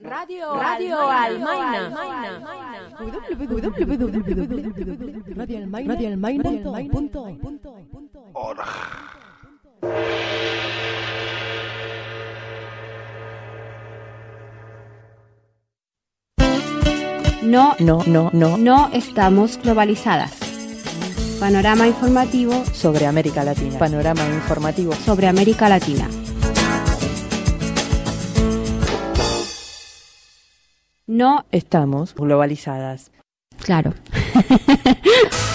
Radio, Radio Almaina. No, no, no, no, no estamos globalizadas. Panorama informativo sobre América Latina. Panorama informativo sobre América Latina. No estamos globalizadas. Claro.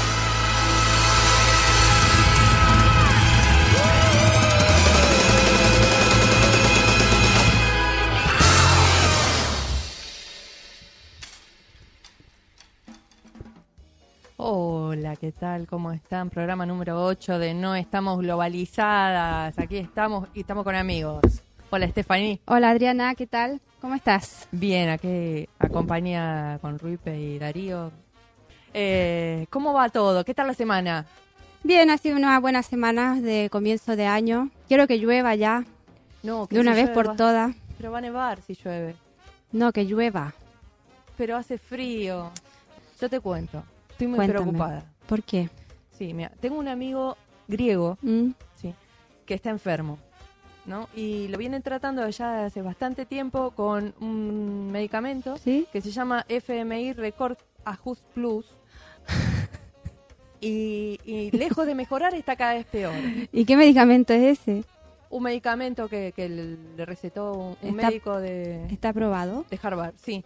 Hola, ¿qué tal? ¿Cómo están? Programa número 8 de No Estamos Globalizadas. Aquí estamos y estamos con amigos. Hola, Stephanie. Hola, Adriana, ¿qué tal? ¿Cómo estás? Bien, aquí acompaña con Ruipe y Darío. Eh, ¿Cómo va todo? ¿Qué tal la semana? Bien, ha sido una buena semana de comienzo de año. Quiero que llueva ya. No, de una vez por todas. Pero va a nevar si llueve. No, que llueva. Pero hace frío. Yo te cuento. Estoy muy preocupada. ¿Por qué? Sí, mira, tengo un amigo griego, ¿Mm? sí, que está enfermo, ¿no? Y lo vienen tratando ya hace bastante tiempo con un medicamento que se llama FMI Record Ajust Plus. y, lejos de mejorar está cada vez peor. ¿Y qué medicamento es ese? Un medicamento que, le recetó un, médico de... ¿Está aprobado? De Harvard, sí.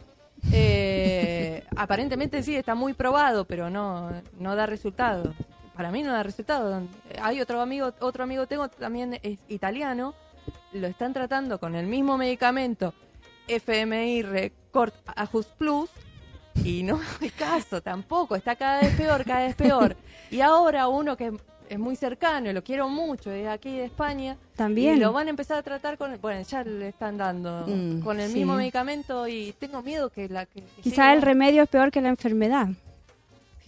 Eh, aparentemente sí, está muy probado, pero no, no da resultado. Para mí no da resultado. Hay otro amigo, otro amigo tengo también es italiano, lo están tratando con el mismo medicamento FMI Record Ajust Plus y no hay caso tampoco, está cada vez peor, cada vez peor. Y ahora uno que es muy cercano y lo quiero mucho, es aquí de España. También. Y lo van a empezar a tratar con, bueno, ya le están dando Mm, con el sí. mismo medicamento y tengo miedo que la que... que Quizá siga- el remedio es peor que la enfermedad.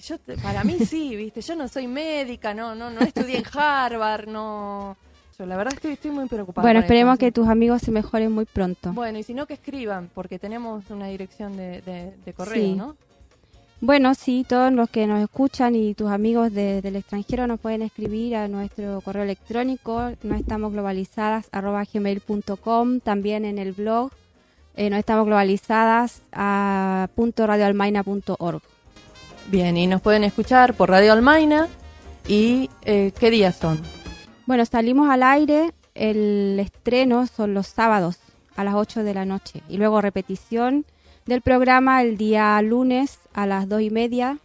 Yo, para mí sí, viste, yo no soy médica, no, no, no estudié en Harvard, no... La verdad estoy, estoy muy preocupada. Bueno, esperemos que tus amigos se mejoren muy pronto. Bueno, y si no que escriban, porque tenemos una dirección de, de, de correo, Sí. ¿no? Bueno, sí, todos los que nos escuchan y tus amigos de- del extranjero nos pueden escribir a nuestro correo electrónico, no estamos globalizadas, arroba gmail.com, también en el blog, eh, no estamos globalizadas, a punto radioalmaina.org. Bien, y nos pueden escuchar por Radio Almaina. ¿Y eh, qué días son? Bueno, salimos al aire, el estreno son los sábados a las 8 de la noche y luego repetición del programa el día lunes a las 2 y media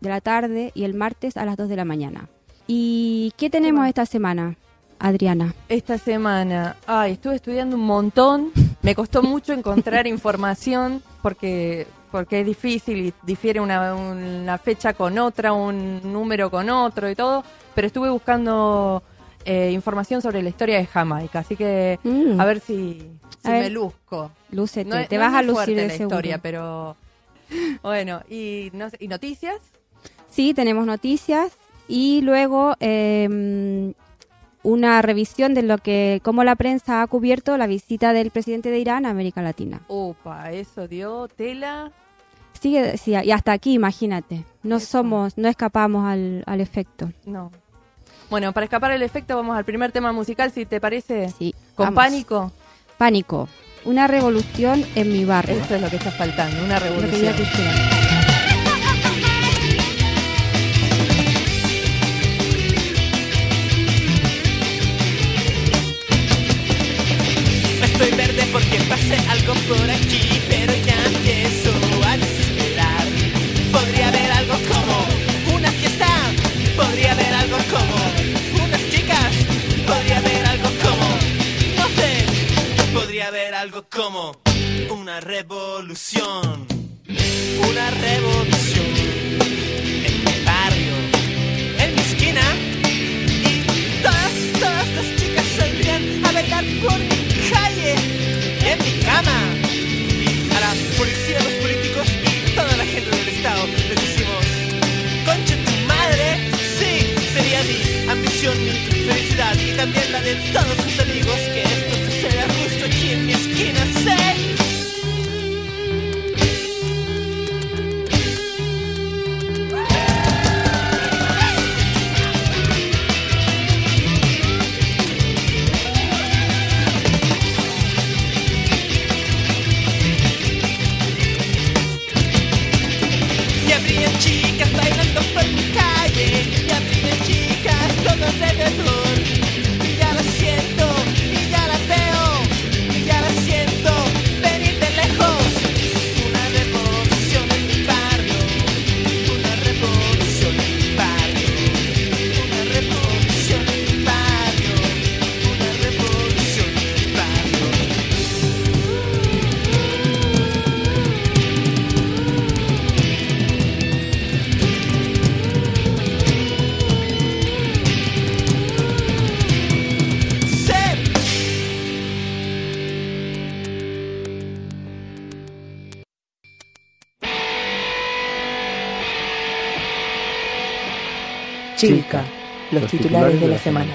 de la tarde y el martes a las 2 de la mañana. ¿Y qué tenemos esta semana, Adriana? Esta semana, ay, estuve estudiando un montón. Me costó mucho encontrar información porque porque es difícil y difiere una, una fecha con otra, un número con otro y todo. Pero estuve buscando eh, información sobre la historia de Jamaica, así que Mm. a ver si, si A ver. me luzco. Lúcete, No te no vas a lucir de la seguro. historia, pero bueno, y, no ¿y noticias? Sí, tenemos noticias y luego eh, una revisión de lo que, cómo la prensa ha cubierto la visita del presidente de Irán a América Latina. Opa, eso dio tela. Sigue, sí, y hasta aquí, imagínate. No somos, no escapamos al, al efecto. No. Bueno, para escapar el efecto vamos al primer tema musical, si te parece. Sí, Con vamos. pánico. Pánico. Una revolución en mi barrio. Esto es lo que está faltando, una revolución. Estoy verde porque pasé algo por aquí, pero ya algo como, una revolución, una revolución en mi barrio, en mi esquina. Y todas, todas las chicas saldrían a bailar por mi calle, en mi cama. Y a la policía, los políticos y toda la gente del Estado les decimos, concha tu madre, sí, sería mi ambición, mi felicidad y también la de todos sus amigos que Chilca, los, titulares, de la semana.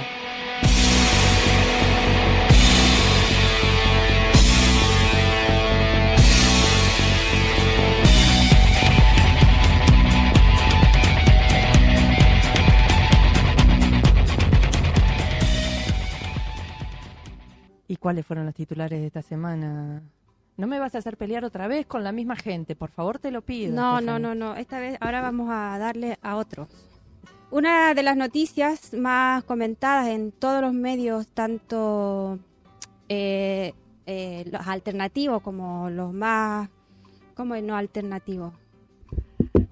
¿Y cuáles fueron los titulares de esta semana? No me vas a hacer pelear otra vez con la misma gente, por favor te lo pido. No, no, no, no. Esta vez, ahora vamos a darle a otros. Una de las noticias más comentadas en todos los medios, tanto eh, eh, los alternativos como los más, ¿cómo es no alternativos?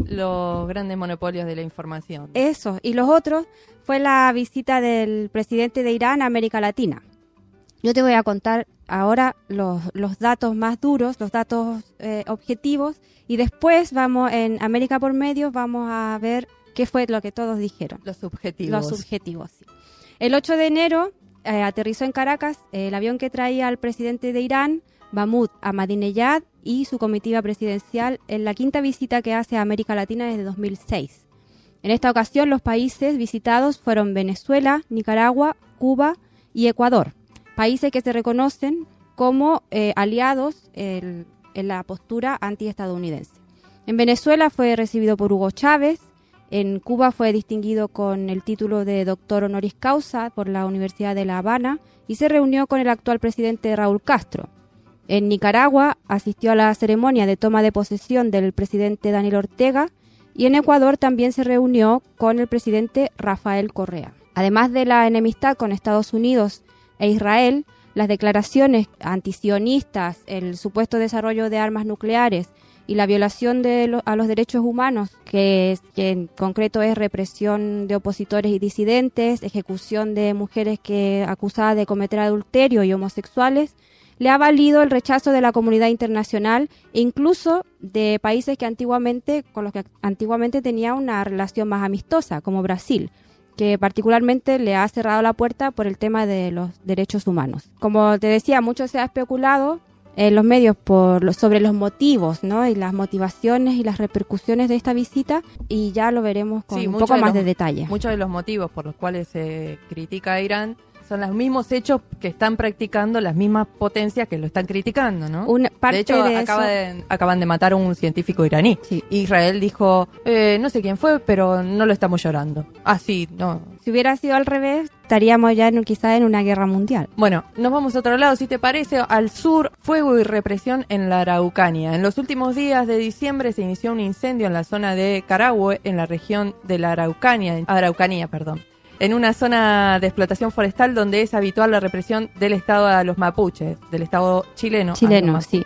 Los grandes monopolios de la información. Eso, y los otros fue la visita del presidente de Irán a América Latina. Yo te voy a contar ahora los, los datos más duros, los datos eh, objetivos, y después vamos en América por medio, vamos a ver qué fue lo que todos dijeron. Los subjetivos. Los subjetivos, sí. El 8 de enero eh, aterrizó en Caracas el avión que traía al presidente de Irán, Mahmoud Ahmadinejad, y su comitiva presidencial en la quinta visita que hace a América Latina desde 2006. En esta ocasión los países visitados fueron Venezuela, Nicaragua, Cuba y Ecuador, países que se reconocen como eh, aliados en la postura antiestadounidense. En Venezuela fue recibido por Hugo Chávez, en Cuba fue distinguido con el título de doctor honoris causa por la Universidad de La Habana y se reunió con el actual presidente Raúl Castro. En Nicaragua asistió a la ceremonia de toma de posesión del presidente Daniel Ortega y en Ecuador también se reunió con el presidente Rafael Correa. Además de la enemistad con Estados Unidos e Israel, las declaraciones antisionistas, el supuesto desarrollo de armas nucleares y la violación de a los derechos humanos, que, que en concreto es represión de opositores y disidentes, ejecución de mujeres que acusadas de cometer adulterio y homosexuales, le ha valido el rechazo de la comunidad internacional e incluso de países que antiguamente con los que antiguamente tenía una relación más amistosa, como Brasil, que particularmente le ha cerrado la puerta por el tema de los derechos humanos. Como te decía, mucho se ha especulado en los medios por lo- sobre los motivos, ¿no? Y las motivaciones y las repercusiones de esta visita y ya lo veremos con Sí, un poco de más los- de detalle. Muchos de los motivos por los cuales se critica a Irán son los mismos hechos que están practicando las mismas potencias que lo están criticando, ¿no? Una parte de hecho, de acaba eso- de- acaban de matar a un científico iraní. Sí. Israel dijo, eh, no sé quién fue, pero no lo estamos llorando. Ah, sí, no. Si hubiera sido al revés, estaríamos ya en, quizá en una guerra mundial. Bueno, nos vamos a otro lado, si te parece, al sur, fuego y represión en la Araucanía. En los últimos días de diciembre se inició un incendio en la zona de Carahue, en la región de la Araucanía, Araucanía, perdón, en una zona de explotación forestal donde es habitual la represión del Estado a los mapuches, del Estado chileno. a los Chileno, sí.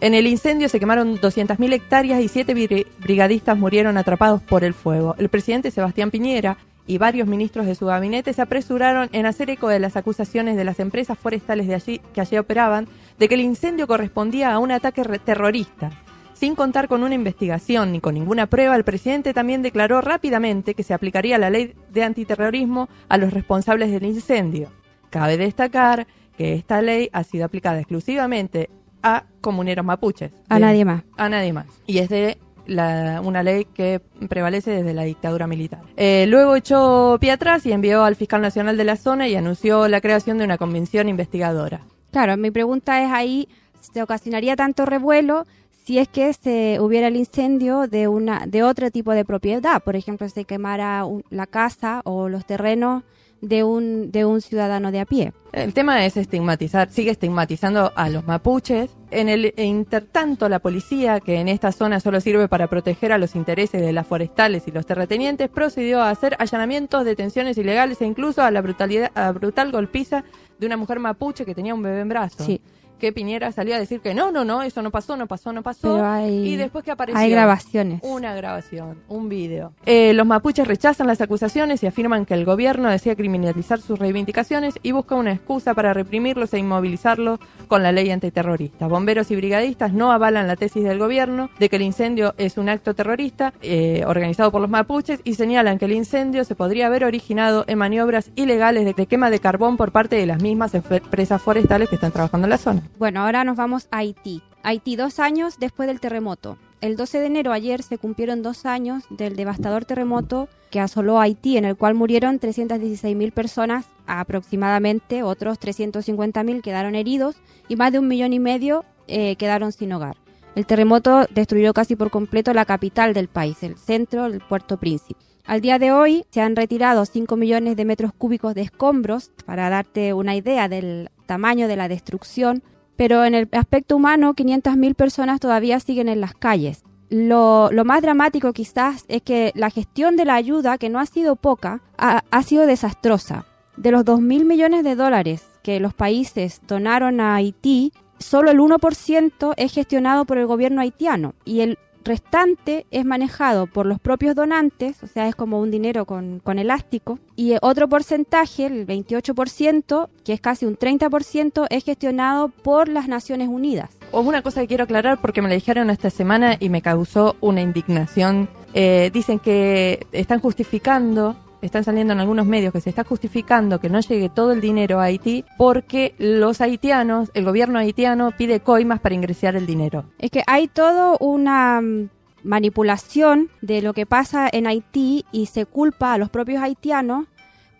En el incendio se quemaron 200.000 hectáreas y siete bri- brigadistas murieron atrapados por el fuego. El presidente Sebastián Piñera y varios ministros de su gabinete se apresuraron en hacer eco de las acusaciones de las empresas forestales de allí que allí operaban de que el incendio correspondía a un ataque terrorista. Sin contar con una investigación ni con ninguna prueba, el presidente también declaró rápidamente que se aplicaría la ley de antiterrorismo a los responsables del incendio. Cabe destacar que esta ley ha sido aplicada exclusivamente a comuneros mapuches. A De- nadie más. a nadie más. Y es de la- una ley que prevalece desde la dictadura militar. Eh, luego echó pie atrás y envió al fiscal nacional de la zona y anunció la creación de una convención investigadora. Claro, mi pregunta es ahí, ¿se ocasionaría tanto revuelo si es que se hubiera el incendio de una de otro tipo de propiedad? Por ejemplo, se quemara un- la casa o los terrenos de un, de un ciudadano de a pie. El tema es estigmatizar, sigue estigmatizando a los mapuches. En el intertanto, la policía, que en esta zona solo sirve para proteger a los intereses de las forestales y los terratenientes, procedió a hacer allanamientos, detenciones ilegales e incluso a la brutalidad, a brutal golpiza de una mujer mapuche que tenía un bebé en brazos. Sí. Que Piñera salió a decir que no, no, no, eso no pasó, no pasó, no pasó. Hay, y después que apareció hay grabaciones. una grabación, un video. Eh, los mapuches rechazan las acusaciones y afirman que el gobierno desea criminalizar sus reivindicaciones y busca una excusa para reprimirlos e inmovilizarlos con la ley antiterrorista. Bomberos y brigadistas no avalan la tesis del gobierno de que el incendio es un acto terrorista eh, organizado por los mapuches y señalan que el incendio se podría haber originado en maniobras ilegales de, de quema de carbón por parte de las mismas empresas forestales que están trabajando en la zona. Bueno, ahora nos vamos a Haití. Haití, dos años después del terremoto. El 12 de enero ayer se cumplieron dos años del devastador terremoto que asoló Haití, en el cual murieron 316.000 personas aproximadamente, otros 350.000 quedaron heridos y más de un millón y medio eh, quedaron sin hogar. El terremoto destruyó casi por completo la capital del país, el centro, el Puerto Príncipe. Al día de hoy se han retirado 5 millones de metros cúbicos de escombros, para darte una idea del tamaño de la destrucción, pero en el aspecto humano 500.000 personas todavía siguen en las calles. Lo, más dramático quizás es que la gestión de la ayuda, que no ha sido poca, ha, ha sido desastrosa. De los 2.000 millones de dólares que los países donaron a Haití, solo el 1% es gestionado por el gobierno haitiano y el restante es manejado por los propios donantes, o sea, es como un dinero con, con elástico, y otro porcentaje, el 28%, que es casi un 30%, es gestionado por las Naciones Unidas. Una cosa que quiero aclarar porque me la dijeron esta semana y me causó una indignación. Eh, dicen que están justificando están saliendo en algunos medios que se está justificando que no llegue todo el dinero a Haití porque los haitianos, el gobierno haitiano pide coimas para ingresar el dinero. Es que hay todo una mm, manipulación de lo que pasa en Haití y se culpa a los propios haitianos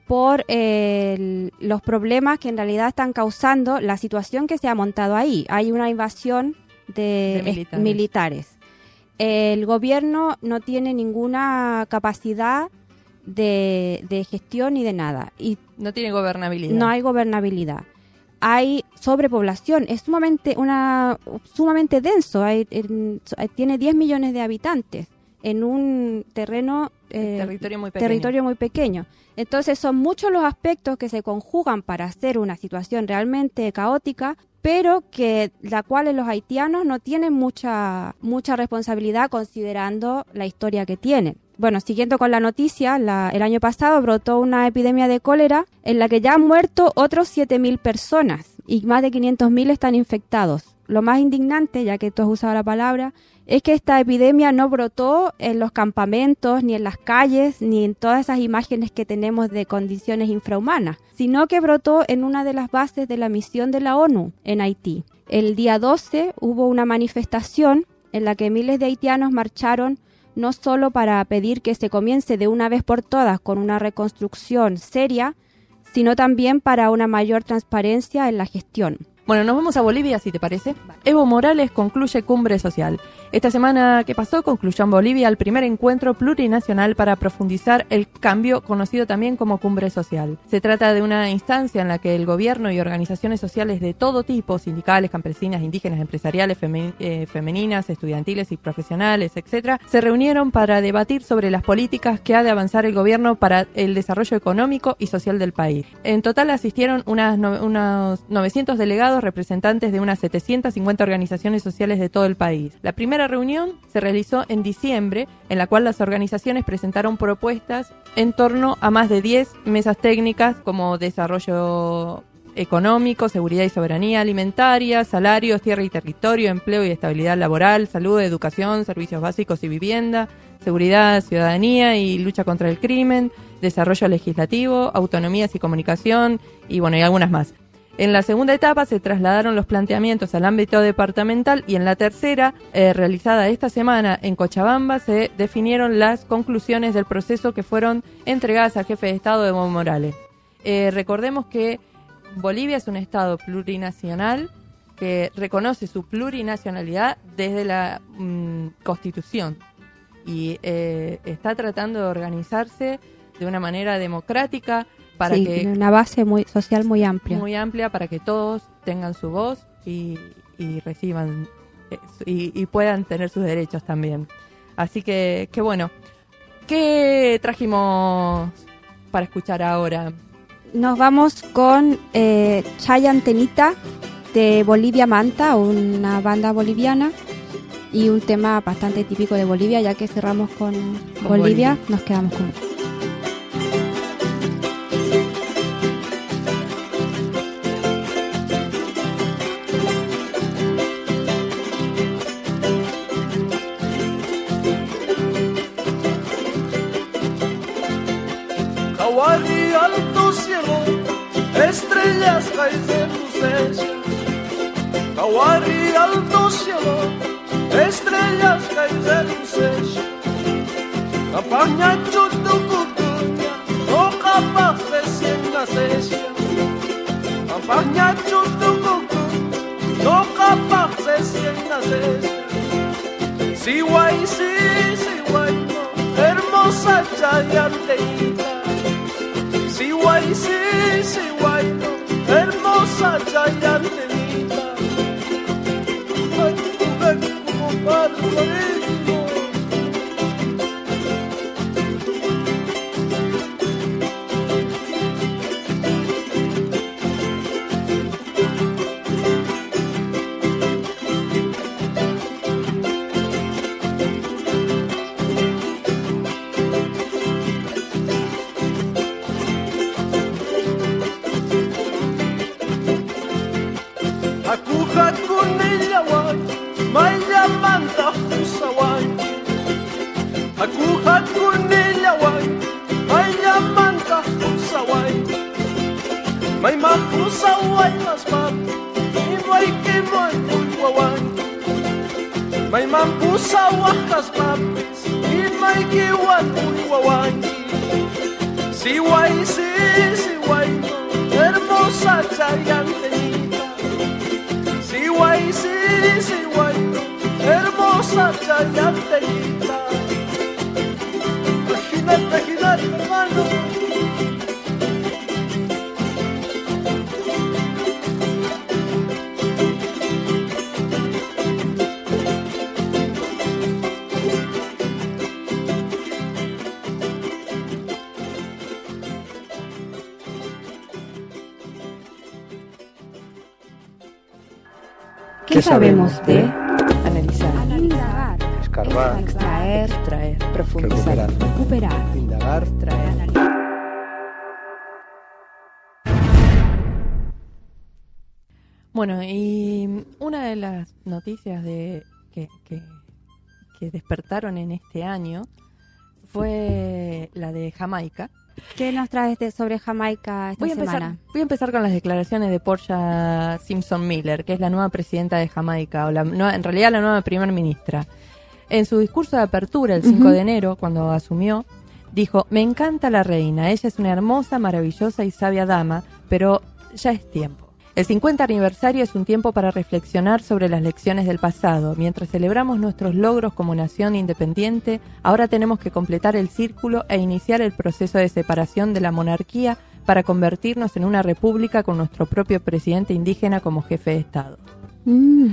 por eh, los problemas que en realidad están causando la situación que se ha montado ahí. Hay una invasión de, De militares. militares. El gobierno no tiene ninguna capacidad de, de gestión ni de nada. Y No tiene gobernabilidad. no hay gobernabilidad. Hay sobrepoblación, es sumamente una sumamente denso, hay, en- tiene 10 millones de habitantes en un terreno eh, territorio muy pequeño. territorio muy pequeño. Entonces son muchos los aspectos que se conjugan para hacer una situación realmente caótica, pero que la cual los haitianos no tienen mucha mucha responsabilidad considerando la historia que tienen. Bueno, siguiendo con la noticia, el año pasado brotó una epidemia de cólera en la que ya han muerto otros 7.000 personas y más de 500.000 están infectados. Lo más indignante, ya que tú has usado la palabra, es que esta epidemia no brotó en los campamentos, ni en las calles, ni en todas esas imágenes que tenemos de condiciones infrahumanas, sino que brotó en una de las bases de la misión de la ONU en Haití. El día 12 hubo una manifestación en la que miles de haitianos marcharon no solo para pedir que se comience de una vez por todas con una reconstrucción seria, sino también para una mayor transparencia en la gestión. Bueno, nos vamos a Bolivia, si te parece. Evo Morales concluye cumbre social. Esta semana que pasó concluyó en Bolivia el primer encuentro plurinacional para profundizar el cambio conocido también como cumbre social. Se trata de una instancia en la que el gobierno y organizaciones sociales de todo tipo, sindicales, campesinas, indígenas, empresariales, eh, femeninas, estudiantiles y profesionales, etcétera, se reunieron para debatir sobre las políticas que ha de avanzar el gobierno para el desarrollo económico y social del país. En total asistieron unas no- unos 900 delegados representantes de unas 750 organizaciones sociales de todo el país. La primera reunión se realizó en diciembre, en la cual las organizaciones presentaron propuestas en torno a más de 10 mesas técnicas como desarrollo económico, seguridad y soberanía alimentaria, salarios, tierra y territorio, empleo y estabilidad laboral, salud, educación, servicios básicos y vivienda, seguridad, ciudadanía y lucha contra el crimen, desarrollo legislativo, autonomías y comunicación y bueno, y algunas más. En la segunda etapa se trasladaron los planteamientos al ámbito departamental y en la tercera, eh, realizada esta semana en Cochabamba, se definieron las conclusiones del proceso que fueron entregadas al jefe de Estado Evo Morales. Eh, recordemos que Bolivia es un Estado plurinacional que reconoce su plurinacionalidad desde la mm, Constitución y eh, está tratando de organizarse de una manera democrática para Sí, que una base muy social muy amplia. muy amplia para que todos tengan su voz y, y reciban eh, y, y puedan tener sus derechos también. Así que, qué bueno. ¿Qué trajimos para escuchar ahora? Nos vamos con eh, Chay Antenita de Bolivia Manta, una banda boliviana y un tema bastante típico de Bolivia, ya que cerramos con, Con Bolivia, Bolivia. nos quedamos con estrellas caen de tus sellos. Hawái, alto cielo, estrellas caen de tus sellos. Campaña chutucutuña, no capaz de cien nacesia. Campaña chutucutuña, no capaz de cien nacesia. Sí, guay, sí, sí, guay, no, hermosa chayanteíta. Sí, guay, sí, sí, guay, no, hermosa chayanteíta. Ay, tú ven como barbarito. En este año fue la de Jamaica. ¿Qué nos traes de- sobre Jamaica esta Voy a, empezar, semana? voy a empezar con las declaraciones de Portia Simpson Miller, que es la nueva presidenta de Jamaica, o la, en realidad la nueva primer ministra. En su discurso de apertura el 5 Ujú. de enero, cuando asumió, dijo, me encanta la reina, ella es una hermosa, maravillosa y sabia dama, pero ya es tiempo. El 50 aniversario es un tiempo para reflexionar sobre las lecciones del pasado. Mientras celebramos nuestros logros como nación independiente, ahora tenemos que completar el círculo e iniciar el proceso de separación de la monarquía para convertirnos en una república con nuestro propio presidente indígena como jefe de Estado. Mm,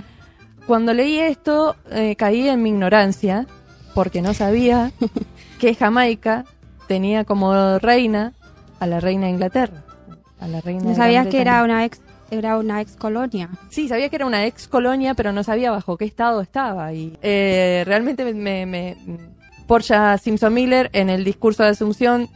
Cuando leí esto, eh, caí en mi ignorancia, porque no sabía que Jamaica tenía como reina a la reina de Inglaterra. A la reina ¿No sabías que era una ex era una ex colonia. Sí, sabía que era una ex colonia, pero no sabía bajo qué estado estaba. Y eh, realmente me, me, Portia Simpson Miller en el discurso de Asunción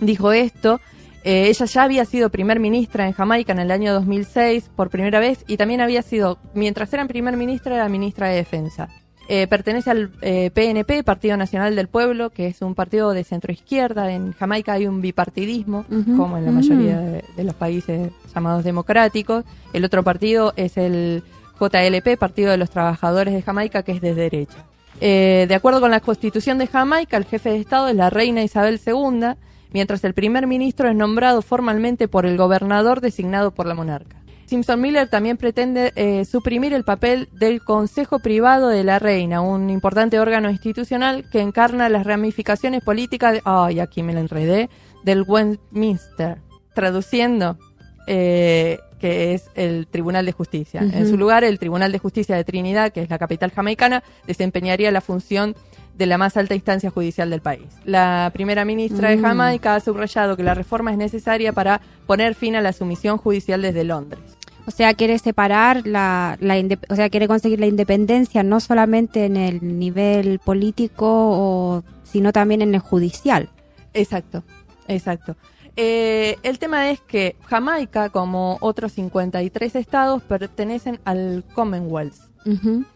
dijo esto. Eh, ella ya había sido primer ministra en Jamaica en el año 2006 por primera vez y también había sido, mientras era primer ministra, era ministra de Defensa. Eh, pertenece al eh, PNP, Partido Nacional del Pueblo, que es un partido de centro izquierda. En Jamaica hay un bipartidismo, como en la mayoría de, de los países llamados democráticos. El otro partido es el JLP, Partido de los Trabajadores de Jamaica, que es de derecha. Eh, de acuerdo con la constitución de Jamaica, el jefe de Estado es la reina Isabel II, mientras el primer ministro es nombrado formalmente por el gobernador designado por la monarca. Simpson Miller también pretende eh, suprimir el papel del Consejo Privado de la Reina, un importante órgano institucional que encarna las ramificaciones políticas, ay, aquí me la enredé, del Westminster, traduciendo, eh, que es el Tribunal de Justicia. En su lugar, el Tribunal de Justicia de Trinidad, que es la capital jamaicana, desempeñaría la función de la más alta instancia judicial del país. La primera ministra de Mm. Jamaica ha subrayado que la reforma es necesaria para poner fin a la sumisión judicial desde Londres. O sea, quiere separar la, la o sea, quiere conseguir la independencia no solamente en el nivel político, o, sino también en el judicial. Exacto, exacto. Eh, el tema es que Jamaica, como otros 53 estados, pertenecen al Commonwealth. Un-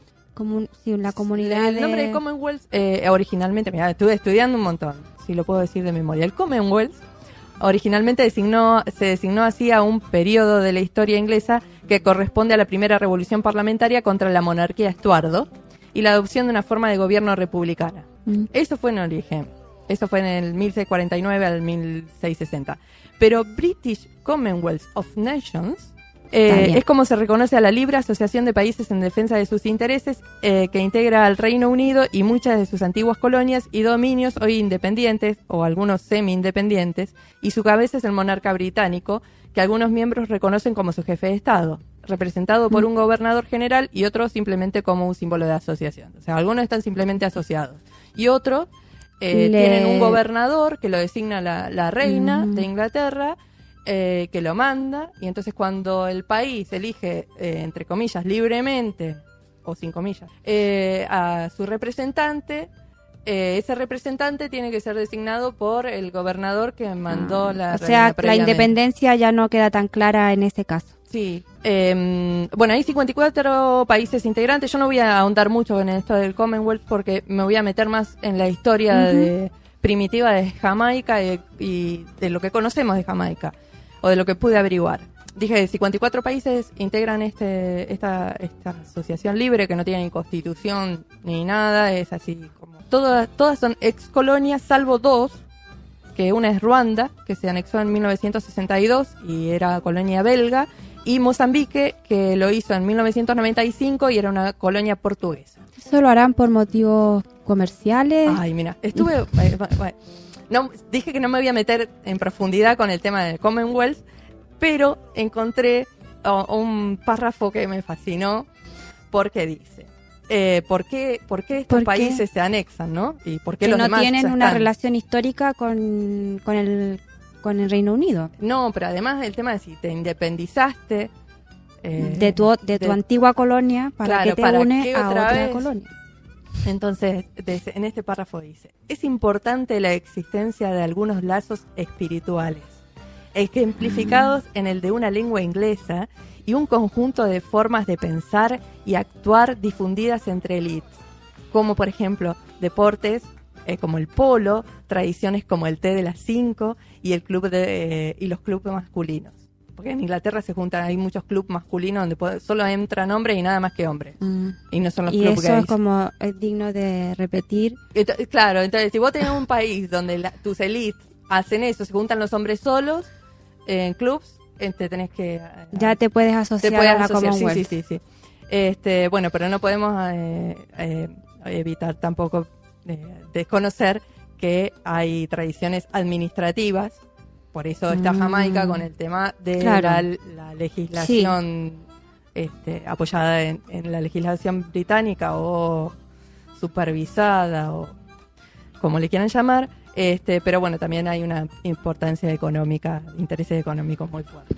sí, la comunidad El nombre de de- Commonwealth, eh, originalmente, mira, estuve estudiando un montón, si lo puedo decir de memoria. El Commonwealth originalmente designó, se designó así a un periodo de la historia inglesa que corresponde a la primera revolución parlamentaria contra la monarquía Estuardo y la adopción de una forma de gobierno republicana. Mm. Eso fue en origen. Eso fue en el 1649 al 1660. Pero British Commonwealth of Nations eh, es como se reconoce a la libre asociación de países en defensa de sus intereses eh, que integra al Reino Unido y muchas de sus antiguas colonias y dominios hoy independientes o algunos semi-independientes y su cabeza es el monarca británico que algunos miembros reconocen como su jefe de Estado, representado por un gobernador general y otros simplemente como un símbolo de asociación. O sea, algunos están simplemente asociados y otros eh, Le- tienen un gobernador que lo designa la, la reina Mm. de Inglaterra, eh, que lo manda, y entonces cuando el país elige, eh, entre comillas, libremente, o sin comillas, eh, a su representante, eh, ese representante tiene que ser designado por el gobernador que mandó la Ah, o reina sea, la independencia ya no queda tan clara en ese caso. Sí. eh, bueno, hay 54 países integrantes. Yo no voy a ahondar mucho en esto del Commonwealth porque me voy a meter más en la historia de- primitiva de Jamaica y, y de lo que conocemos de Jamaica o de lo que pude averiguar. Dije, 54 países integran este, esta, esta asociación libre que no tiene ni constitución ni nada, es así como... Todas, todas son ex colonias, salvo dos, que una es Ruanda, que se anexó en 1962 y era colonia belga, y Mozambique, que lo hizo en 1995 y era una colonia portuguesa. ¿Eso lo harán por motivos comerciales? Ay, mira, estuve... no, dije que no me voy a meter en profundidad con el tema del Commonwealth, pero encontré oh, un párrafo que me fascinó porque dice... eh, ¿por, qué, ¿Por qué estos ¿Por qué? países se anexan, no? ¿Y por qué que los no demás tienen una están? relación histórica con, con, el, con el Reino Unido. No, pero además el tema de si te independizaste... eh, de tu, de tu de- antigua colonia para Claro, que te ¿para une a otra otra vez? colonia. Entonces, en este párrafo dice, es importante la existencia de algunos lazos espirituales, ejemplificados en el de una lengua inglesa y un conjunto de formas de pensar y actuar difundidas entre élites, como por ejemplo deportes eh, como el polo, tradiciones como el té de las cinco y el club de, eh, y los clubes masculinos. Porque en Inglaterra se juntan, hay muchos clubes masculinos donde puede- solo entran hombres y nada más que hombres. Y no son los Y clubes eso gays. es como es digno de repetir. Ento- claro, entonces si vos tenés un país donde la- tus elites hacen eso, se juntan los hombres solos eh, en clubs, eh, te tenés que... eh, Ya te puedes te asociar puedes a la asociar. Sí, Commonwealth. sí, sí, sí. Este, bueno, pero no podemos eh, eh, evitar tampoco eh, desconocer que hay tradiciones administrativas, por eso está Mm. Jamaica con el tema de Claro. la, la legislación este, apoyada en, en la legislación británica o supervisada o como le quieran llamar, este, pero bueno, también hay una importancia económica, intereses económicos muy fuertes.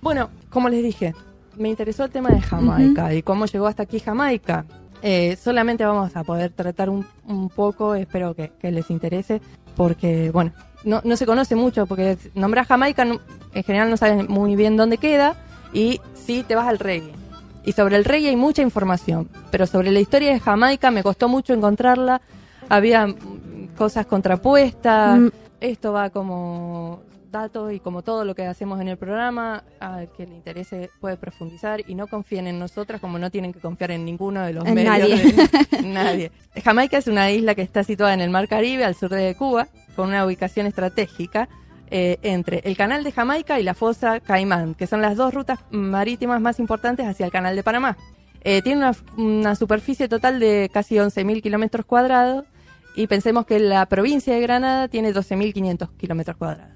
Bueno, como les dije, me interesó el tema de Jamaica y cómo llegó hasta aquí Jamaica. Eh, solamente vamos a poder tratar un, un poco, espero que, que les interese, porque, bueno, no, no se conoce mucho, porque nombrar Jamaica en general no sabes muy bien dónde queda y sí te vas al reggae. Y sobre el reggae hay mucha información, pero sobre la historia de Jamaica me costó mucho encontrarla. Había cosas contrapuestas. Mm. Esto va como datos y como todo lo que hacemos en el programa, al que le interese puede profundizar y no confíen en nosotras como no tienen que confiar en ninguno de los En medios. nadie. de- nadie. Jamaica es una isla que está situada en el Mar Caribe, al sur de Cuba, con una ubicación estratégica eh, entre el Canal de Jamaica y la fosa Caimán, que son las dos rutas marítimas más importantes hacia el Canal de Panamá. Eh, tiene una, una superficie total de casi 11.000 kilómetros cuadrados y pensemos que la provincia de Granada tiene 12.500 kilómetros cuadrados,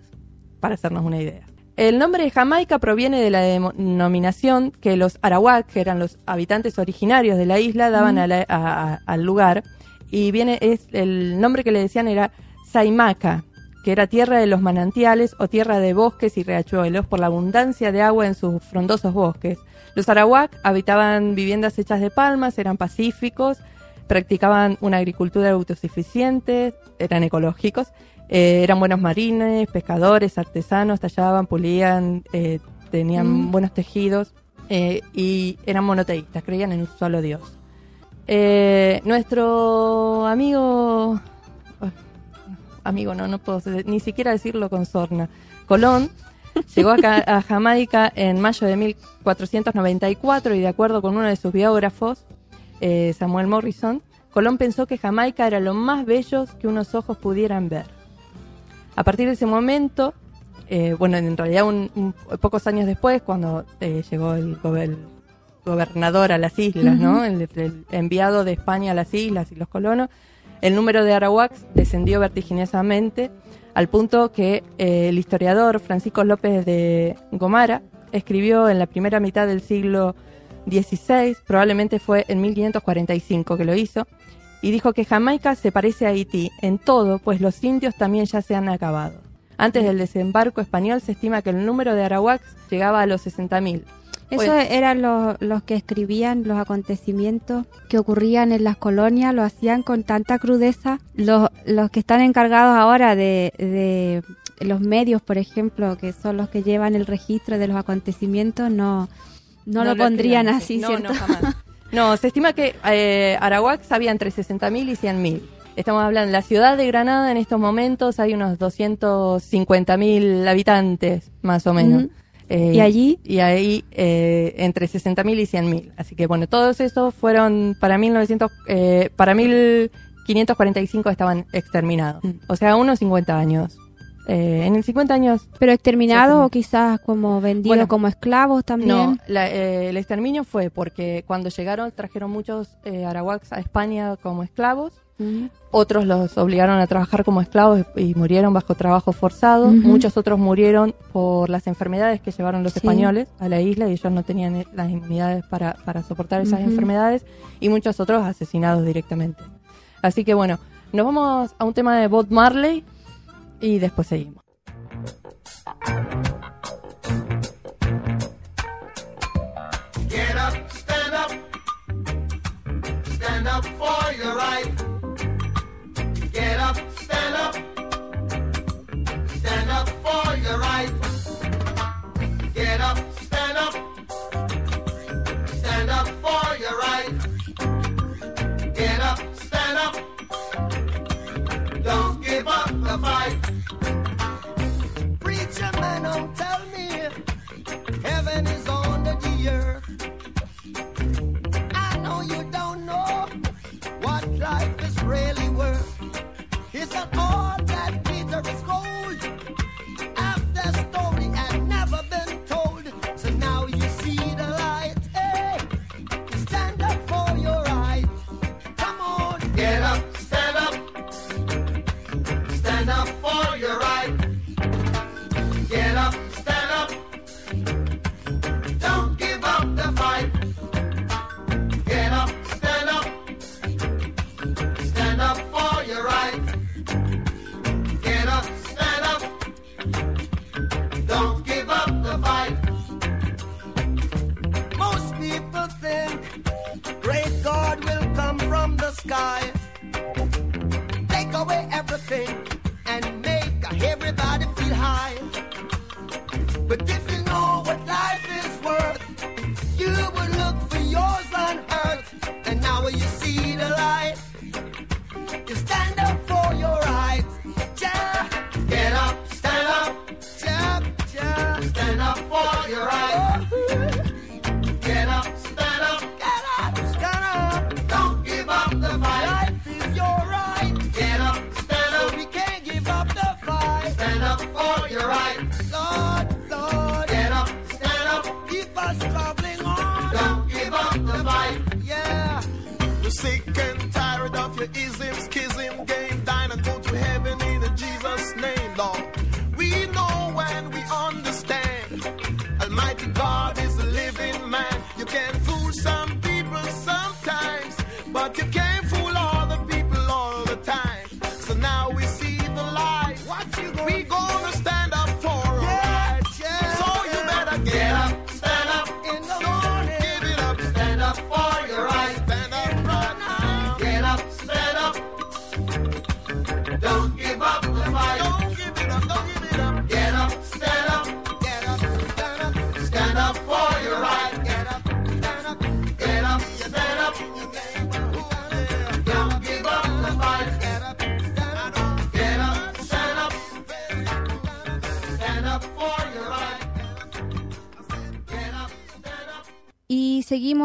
para hacernos una idea. El nombre de Jamaica proviene de la denominación que los arawak, que eran los habitantes originarios de la isla, daban a la- a- a- al lugar y viene es el nombre que le decían era Saimaca, que era tierra de los manantiales o tierra de bosques y riachuelos por la abundancia de agua en sus frondosos bosques. Los arawak habitaban viviendas hechas de palmas, eran pacíficos, practicaban una agricultura autosuficiente, eran ecológicos, eh, eran buenos marines, pescadores, artesanos, tallaban, pulían, eh, tenían Mm. buenos tejidos eh, y eran monoteístas, creían en un solo Dios. Eh, nuestro amigo, ah, amigo no, no puedo ni siquiera decirlo con sorna, Colón, llegó acá a Jamaica en mayo de 1494 y de acuerdo con uno de sus biógrafos, eh, Samuel Morrison, Colón pensó que Jamaica era lo más bello que unos ojos pudieran ver. A partir de ese momento, eh, bueno, en realidad un- un- pocos años después, cuando eh, llegó el, go- el gobernador a las islas, ¿no? El, el enviado de España a las islas y los colonos, el número de arawaks descendió vertiginosamente al punto que eh, el historiador Francisco López de Gomara escribió en la primera mitad del siglo XVI, probablemente fue en 1545 que lo hizo, y dijo que Jamaica se parece a Haití en todo, pues los indios también ya se han acabado. Antes del desembarco español se estima que el número de arawaks llegaba a los 60.000. Eso Oye. eran los, los que escribían los acontecimientos que ocurrían en las colonias, lo hacían con tanta crudeza. Los, los que están encargados ahora de, de los medios, por ejemplo, que son los que llevan el registro de los acontecimientos, no, no, lo pondrían así, no, ¿cierto? No, jamás. No, se estima que eh, arawaks había entre 60.000 y 100.000. Estamos hablando, la ciudad de Granada en estos momentos hay unos 250.000 habitantes, más o menos. Eh, ¿Y allí? Y ahí eh, entre 60.000 y 100.000. Así que bueno, todos esos fueron para 1900, eh, para 1545 estaban exterminados. Mm. O sea, unos 50 años. Eh, en el 50 años Pero exterminados Sí, o quizás como vendidos Bueno, como esclavos también. No, la- eh, el exterminio fue porque cuando llegaron trajeron muchos eh, arawaks a España como esclavos. Ujú. Otros los obligaron a trabajar como esclavos y murieron bajo trabajo forzado. Muchos otros murieron por las enfermedades que llevaron los Sí. españoles a la isla y ellos no tenían las inmunidades para, para soportar esas enfermedades. Y muchos otros asesinados directamente. Así que bueno, nos vamos a un tema de Bob Marley y después seguimos. Get up, stand up. Stand up for your right. Get up, stand up. Stand up for your right. Get up,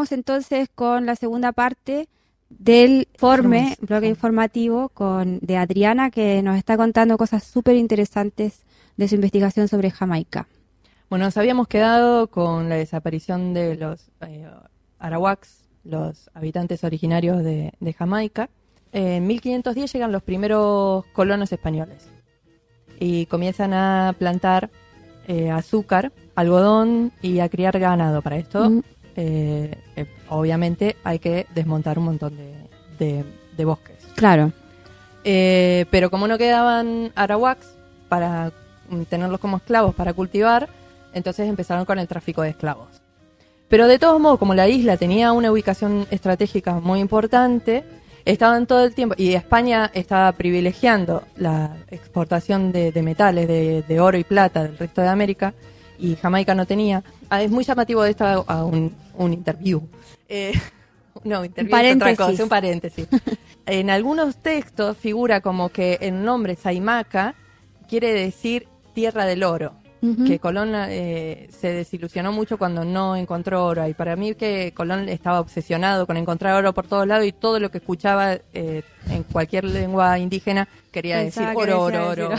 seguimos entonces con la segunda parte del informe, bloque informativo con de Adriana que nos está contando cosas súper interesantes de su investigación sobre Jamaica. Bueno, nos habíamos quedado con la desaparición de los eh, arawaks, los habitantes originarios de, de Jamaica. En 1510 llegan los primeros colonos españoles y comienzan a plantar eh, azúcar, algodón y a criar ganado. Para esto, Mm. Eh, eh, obviamente, hay que desmontar un montón de, de- de bosques. Claro, Eh, pero como no quedaban arawaks para tenerlos como esclavos para cultivar, entonces empezaron con el tráfico de esclavos. Pero de todos modos, como la isla tenía una ubicación estratégica muy importante, estaban todo el tiempo, y España estaba privilegiando la exportación de, de metales, de, de oro y plata del resto de América, y Jamaica no tenía. Ah, es muy llamativo de esto a, un, un interview. Eh, no, interview es otra paréntesis. cosa, un paréntesis. en algunos textos figura como que el nombre Saimaca quiere decir tierra del oro. Que Colón eh, se desilusionó mucho cuando no encontró oro. Y para mí que Colón estaba obsesionado con encontrar oro por todos lados y todo lo que escuchaba eh, en cualquier lengua indígena quería Pensaba decir que oro, decía oro, oro, oro.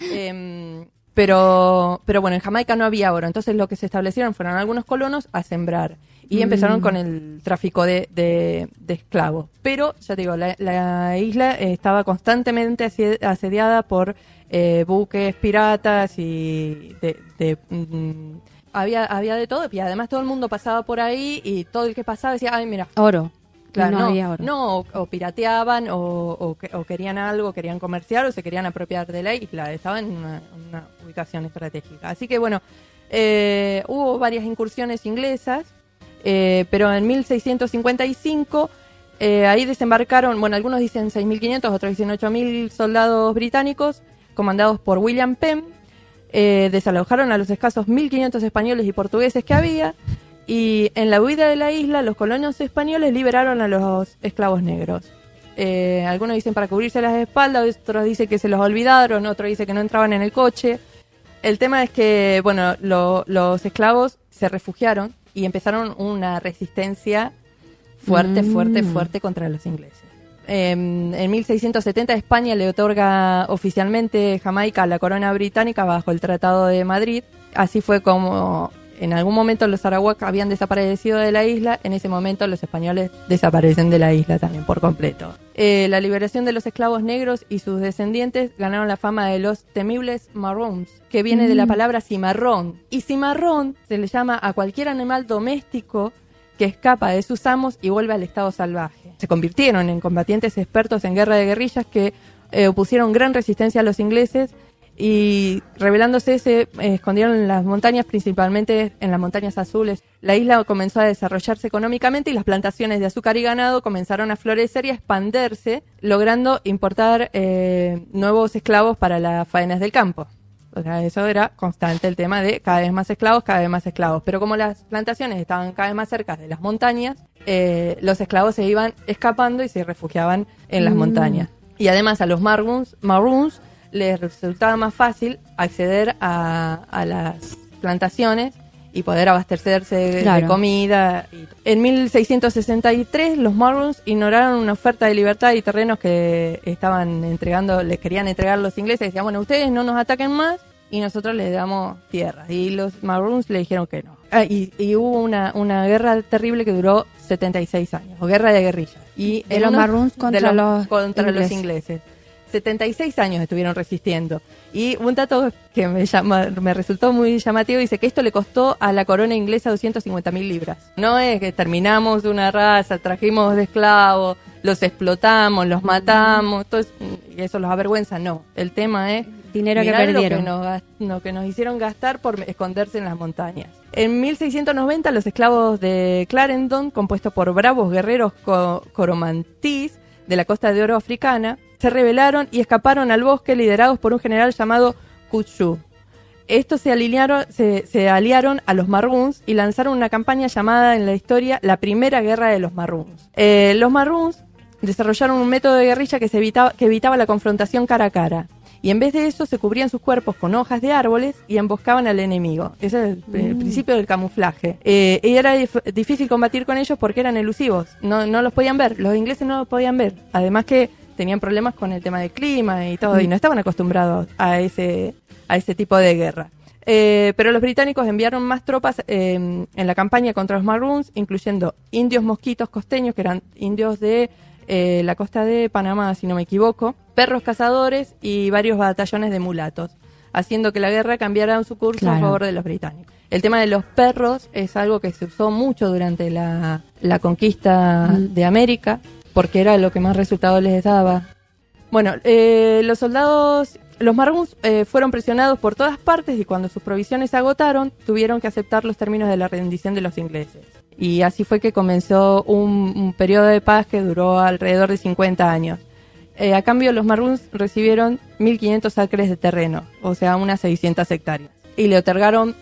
Em, pero, pero bueno, en Jamaica no había oro, entonces lo que se establecieron fueron algunos colonos a sembrar y Mm. empezaron con el tráfico de, de- de esclavos. Pero, ya te digo, la, la isla estaba constantemente asediada por eh, buques piratas y de... de, mm, había, había de todo y además todo el mundo pasaba por ahí y todo el que pasaba decía, ay, mira, oro. Claro, no, o, o pirateaban, o, o que- o querían algo, querían comerciar, o se querían apropiar de la isla. Estaban en una, una ubicación estratégica. Así que bueno, eh, hubo varias incursiones inglesas, eh, pero en 1655 eh, ahí desembarcaron, bueno, algunos dicen 6.500, otros dicen 8.000 soldados británicos, comandados por William Penn. Eh, desalojaron a los escasos 1.500 españoles y portugueses que había. Y en la huida de la isla, los colonos españoles liberaron a los esclavos negros. Eh, algunos dicen para cubrirse las espaldas, otros dicen que se los olvidaron, otros dicen que no entraban en el coche. El tema es que, bueno, lo- los esclavos se refugiaron y empezaron una resistencia fuerte, Mm. fuerte, fuerte contra los ingleses. Em, en 1670 España le otorga oficialmente Jamaica a la corona británica bajo el Tratado de Madrid. Así fue como en algún momento los arawak habían desaparecido de la isla, en ese momento los españoles desaparecen de la isla también por completo. Eh, la liberación de los esclavos negros y sus descendientes ganaron la fama de los temibles marrons, que viene de la palabra cimarrón. Y cimarrón se le llama a cualquier animal doméstico que escapa de sus amos y vuelve al estado salvaje. Se convirtieron en combatientes expertos en guerra de guerrillas que eh, opusieron gran resistencia a los ingleses y revelándose se eh, escondieron en las montañas, principalmente en las montañas azules. La isla comenzó a desarrollarse económicamente y las plantaciones de azúcar y ganado comenzaron a florecer y a expandirse, logrando importar eh, nuevos esclavos para las faenas del campo. O sea, eso era constante el tema de cada vez más esclavos, cada vez más esclavos. Pero como las plantaciones estaban cada vez más cerca de las montañas, eh, los esclavos se iban escapando y se refugiaban en las Mm. montañas. Y además a los maroons, maroons les resultaba más fácil acceder a, a las plantaciones y poder abastecerse de- comida. En 1663 los Maroons ignoraron una oferta de libertad y terrenos que estaban entregando, les querían entregar los ingleses. Decían, bueno, ustedes no nos ataquen más y nosotros les damos tierras. Y los Maroons le dijeron que no. Ah, y, y hubo una, una guerra terrible que duró 76 años, o guerra de guerrillas. Y De los Maroons contra los contra los ingleses. Ingleses. 76 años estuvieron resistiendo. Y un dato que me, llama, me resultó muy llamativo dice que esto le costó a la corona inglesa 250 mil libras. No es que terminamos de una raza, trajimos de esclavos, los explotamos, los matamos, todo y eso los avergüenza. No, el tema es Dinero que perdieron. Lo que, nos, gas- lo que nos hicieron gastar por esconderse en las montañas. En 1690 los esclavos de Clarendon, compuestos por bravos guerreros co- coromantís de la costa de oro africana, se rebelaron y escaparon al bosque liderados por un general llamado Kuchu. Estos se alinearon, se, se aliaron a los Maroons y lanzaron una campaña llamada en la historia la Primera Guerra de los Maroons. Eh, los Maroons desarrollaron un método de guerrilla que, se evitaba, que evitaba la confrontación cara a cara. Y en vez de eso se cubrían sus cuerpos con hojas de árboles y emboscaban al enemigo. Ese es el, el principio del camuflaje. Eh, y era dif- difícil combatir con ellos porque eran elusivos. No, no los podían ver. Los ingleses no los podían ver. Además que tenían problemas con el tema del clima y todo. Y no estaban acostumbrados a ese, a ese tipo de guerra. Eh, pero los británicos enviaron más tropas eh, en la campaña contra los Maroons, incluyendo indios mosquitos costeños, que eran indios de eh, la costa de Panamá, si no me equivoco, perros cazadores y varios batallones de mulatos, haciendo que la guerra cambiara su curso a Claro. favor de los británicos. El tema de los perros es algo que se usó mucho durante la, la conquista de América, porque era lo que más resultados les daba. Bueno, eh, los soldados, los Maroons eh, fueron presionados por todas partes y cuando sus provisiones se agotaron, tuvieron que aceptar los términos de la rendición de los ingleses. Y así fue que comenzó un, un periodo de paz que duró alrededor de 50 años. Eh, a cambio, los Maroons recibieron 1.500 acres de terreno, o sea, unas 600 hectáreas. Y le otorgaron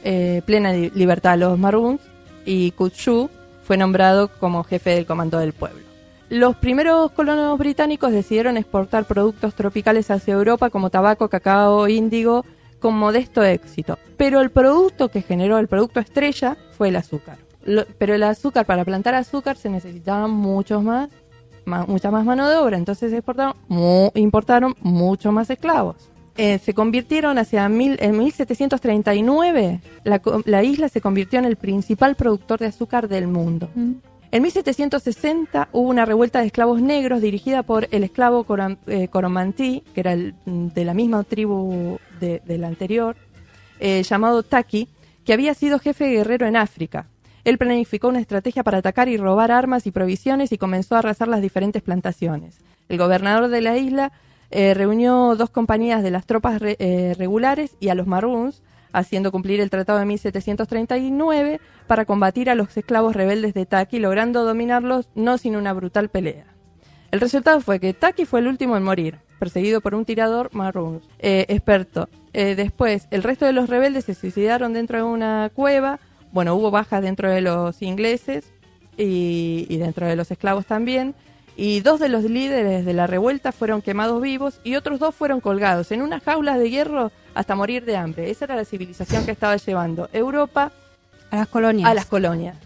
plena li- libertad a los Maroons y Kuchu fue nombrado como jefe del comando del pueblo. Los primeros colonos británicos decidieron exportar productos tropicales hacia Europa como tabaco, cacao, índigo, con modesto éxito. Pero el producto que generó el producto estrella fue el azúcar. Pero el azúcar, para plantar azúcar se necesitaban muchos más, mucha más mano de obra, entonces importaron mucho más esclavos. Eh, se convirtieron hacia mil, en 1739, la, la isla se convirtió en el principal productor de azúcar del mundo. En 1760 hubo una revuelta de esclavos negros dirigida por el esclavo eh, Coromantí, que era mm, de la misma tribu de, la anterior, eh, llamado Taki, que había sido jefe guerrero en África. Él planificó una estrategia para atacar y robar armas y provisiones y comenzó a arrasar las diferentes plantaciones. El gobernador de la isla eh, reunió dos compañías de las tropas re- regulares y a los Maroons, haciendo cumplir el Tratado de 1739 para combatir a los esclavos rebeldes de Taki, logrando dominarlos no sin una brutal pelea. El resultado fue que Taki fue el último en morir, perseguido por un tirador marrón eh, experto. Eh, después, el resto de los rebeldes se suicidaron dentro de una cueva. Bueno, hubo bajas dentro de los ingleses y, y dentro de los esclavos también. Y dos de los líderes de la revuelta fueron quemados vivos y otros dos fueron colgados en unas jaulas de hierro hasta morir de hambre. Esa era la civilización que estaba llevando Europa A las colonias. a las colonias.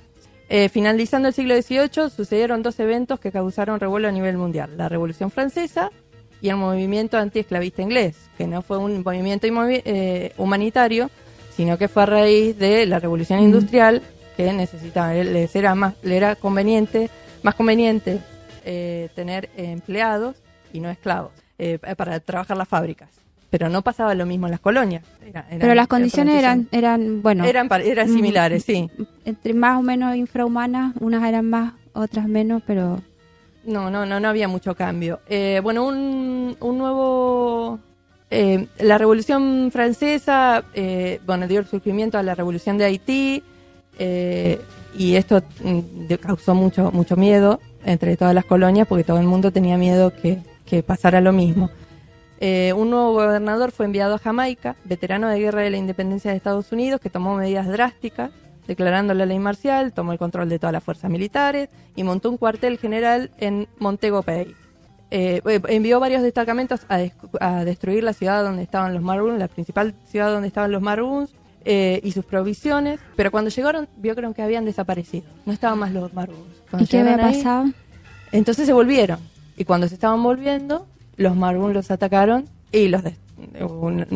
Eh, finalizando el siglo XVIII, sucedieron dos eventos que causaron revuelo a nivel mundial: la Revolución Francesa y el movimiento antiesclavista inglés, que no fue un movimiento eh, humanitario, sino que fue a raíz de la Revolución Industrial que necesitaba, les era más, le era conveniente, más conveniente eh, tener empleados y no esclavos eh, para trabajar las fábricas. Pero no pasaba lo mismo en las colonias. Era- eran- Pero las condiciones eran, eran bueno, eran, Mm. similares, sí. entre más o menos infrahumanas, unas eran más, otras menos, pero No, no, no, no había mucho cambio. Eh, bueno, un, un nuevo eh, la Revolución Francesa, eh, bueno, dio el surgimiento a la Revolución de Haití eh, y esto mm, de- causó mucho, mucho miedo entre todas las colonias porque todo el mundo tenía miedo que, que pasara lo mismo. Eh, un nuevo gobernador fue enviado a Jamaica, veterano de guerra de la independencia de Estados Unidos, que tomó medidas drásticas, declarando la ley marcial, tomó el control de todas las fuerzas militares y montó un cuartel general en Montego Bay. Eh, eh, envió varios destacamentos a, a destruir la ciudad donde estaban los Maroons, la principal ciudad donde estaban los Maroons eh, y sus provisiones, pero cuando llegaron vieron que habían desaparecido, no estaban más los. Cuando ¿Y qué había ahí, pasado? entonces se volvieron. Y cuando se estaban volviendo, los Maroons los atacaron y los una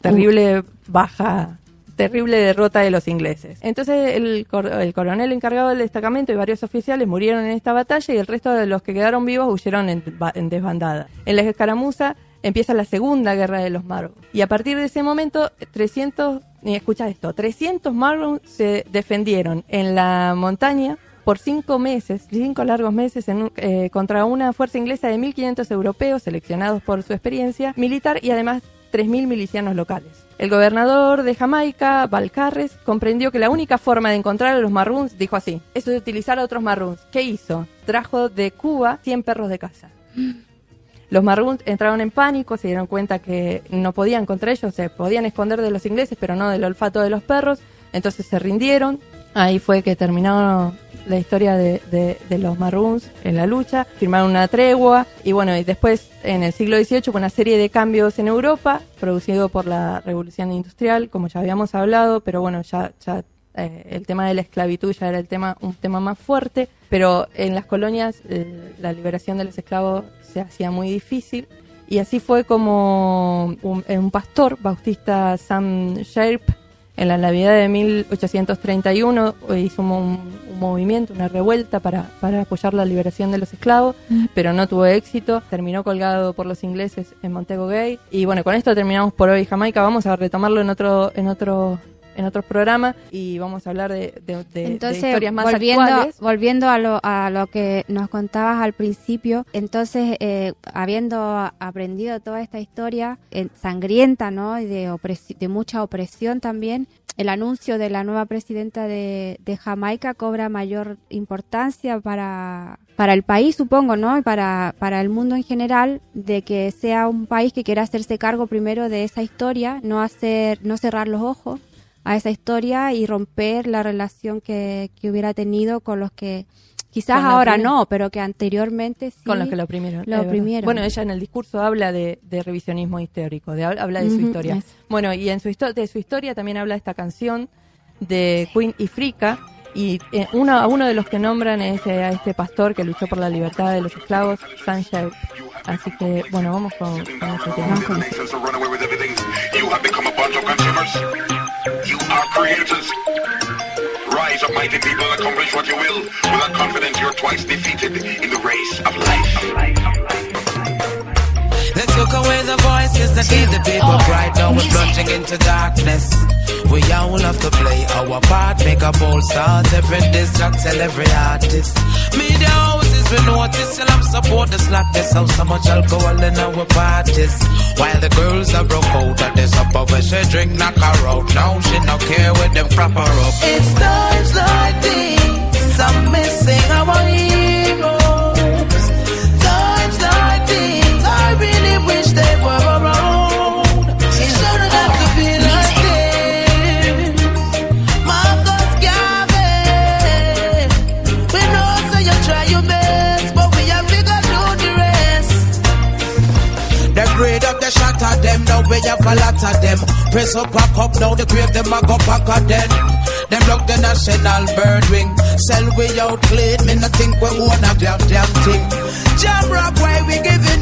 terrible baja, terrible derrota de los ingleses. Entonces el, cor- el coronel encargado del destacamento y varios oficiales murieron en esta batalla y el resto de los que quedaron vivos huyeron en, ba- en desbandada. En la escaramuza empieza la segunda guerra de los Maroons. Y a partir de ese momento, 300, y escucha esto, 300 Maroons se defendieron en la montaña por cinco meses, cinco largos meses, eh, contra una fuerza inglesa de 1.500 europeos seleccionados por su experiencia militar y además 3.000 milicianos locales. El gobernador de Jamaica, Balcarres, comprendió que la única forma de encontrar a los marroons, dijo así, es utilizar a otros marroons. ¿Qué hizo? Trajo de Cuba 100 perros de caza. Los marroons entraron en pánico, se dieron cuenta que no podían contra ellos, se podían esconder de los ingleses, pero no del olfato de los perros, entonces se rindieron. Ahí fue que terminó la historia de, de- de los maroons en la lucha, firmaron una tregua y bueno, y después en el siglo XVIII hubo una serie de cambios en Europa, producido por la revolución industrial, como ya habíamos hablado, pero bueno, ya, ya eh, el tema de la esclavitud ya era el tema, un tema más fuerte, pero en las colonias eh, la liberación de los esclavos se hacía muy difícil. Y así fue como un, eh, un pastor, bautista Sam Sharp, en la Navidad de 1831 hizo un, un movimiento, una revuelta para, para apoyar la liberación de los esclavos, pero no tuvo éxito, terminó colgado por los ingleses en Montego Bay. Y bueno, con esto terminamos por hoy Jamaica, vamos a retomarlo en otro en otro en otros programas y vamos a hablar de, de- de- de Entonces, historias más volviendo, actuales. volviendo a lo, a lo que nos contabas al principio, entonces, eh, habiendo aprendido toda esta historia eh, sangrienta, ¿no? Y de, de mucha opresión también, el anuncio de la nueva presidenta de, de Jamaica cobra mayor importancia para, para el país, supongo, ¿no? Y para, para el mundo en general, de que sea un país que quiera hacerse cargo primero de esa historia, no hacer, no cerrar los ojos a esa historia y romper la relación que, que hubiera tenido con los que quizás ahora no, pero que anteriormente sí con los que lo oprimieron. lo oprimieron. Bueno, ella en el discurso habla de, de revisionismo histórico, de, habla de su historia. Bueno, y en su histo- de su historia también habla esta canción de Queen y Frika. Y eh, uno, a uno de los que nombran es eh, a este pastor que luchó por la libertad de los esclavos, Sanshire. Así que, bueno, vamos con, con ese tema. Vamos con- Since to run away with everything, you have become a bunch of consumers. You are creators. Rise up, mighty people, accomplish what you will. Without confidence, you're twice defeated in the race of life. They took away the voices that gave the people pride. Now we're plunging into darkness. We all have to play our part, make a bold start. Every diss track, tell every artist. Media houses, we notice, still I'm support the slackness. How so much alcohol in our parties. While the girls are broke oh, out at this upper where she drink, knock her out. Now she no care with them proper up. It's times like these, I'm missing our heroes. We have a lot of them. Press up, pack up, now the grave them a go back at them. Look the national bird wing. Sell we out clean, me no think we own a damn damn thing. Jam rock why we giving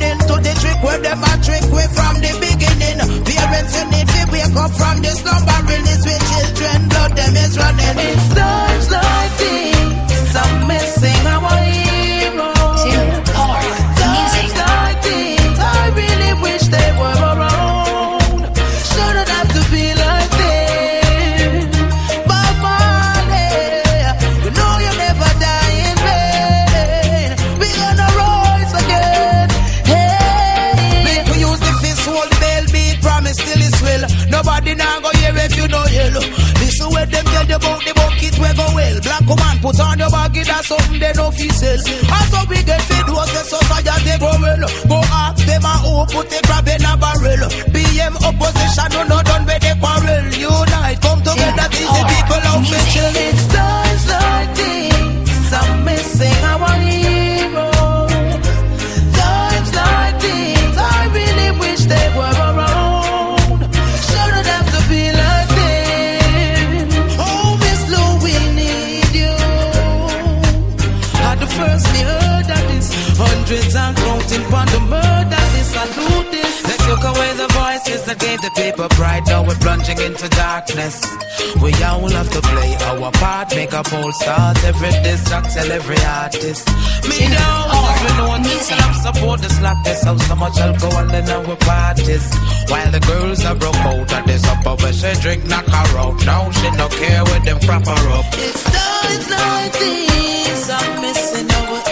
bold start. Every distract, tell every artist. Me down, we know this and I'm support the slackness. How so much alcohol in our parties. While the girls are broke out of this upper where she drink, knock her out. Now she no care with them prop her up. It's like this, I'm missing our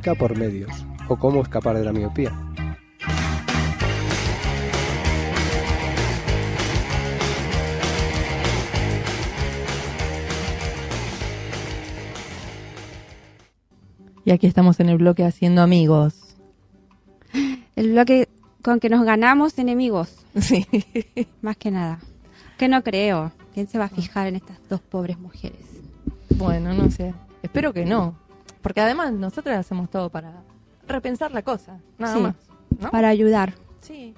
Por medios, o cómo escapar de la miopía. Y aquí estamos en el bloque haciendo amigos. El bloque con que nos ganamos enemigos. Sí. Más que nada. Que no creo. ¿Quién se va a fijar en estas dos pobres mujeres? Bueno, no sé. Espero que no. Porque además nosotros hacemos todo para repensar la cosa. Nada Sí, más. ¿no? Para ayudar. Sí.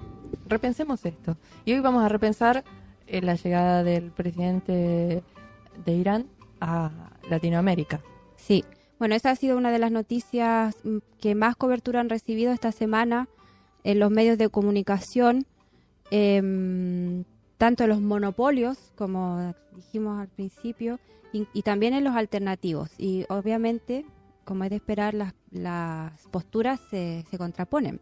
Repensemos esto. Y hoy vamos a repensar eh, la llegada del presidente de Irán a Latinoamérica. Sí. Bueno, esa ha sido una de las noticias mm, que más cobertura han recibido esta semana en los medios de comunicación, em, tanto en los monopolios, como dijimos al principio, y, y también en los alternativos. Y obviamente, como es de esperar, las, las posturas se, se contraponen.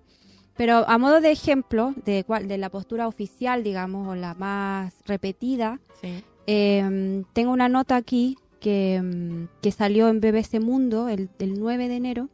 Pero a modo de ejemplo de, cuál- de la postura oficial, digamos, o la más repetida, Sí. eh, tengo una nota aquí que, que salió en BBC Mundo el, el 9 de enero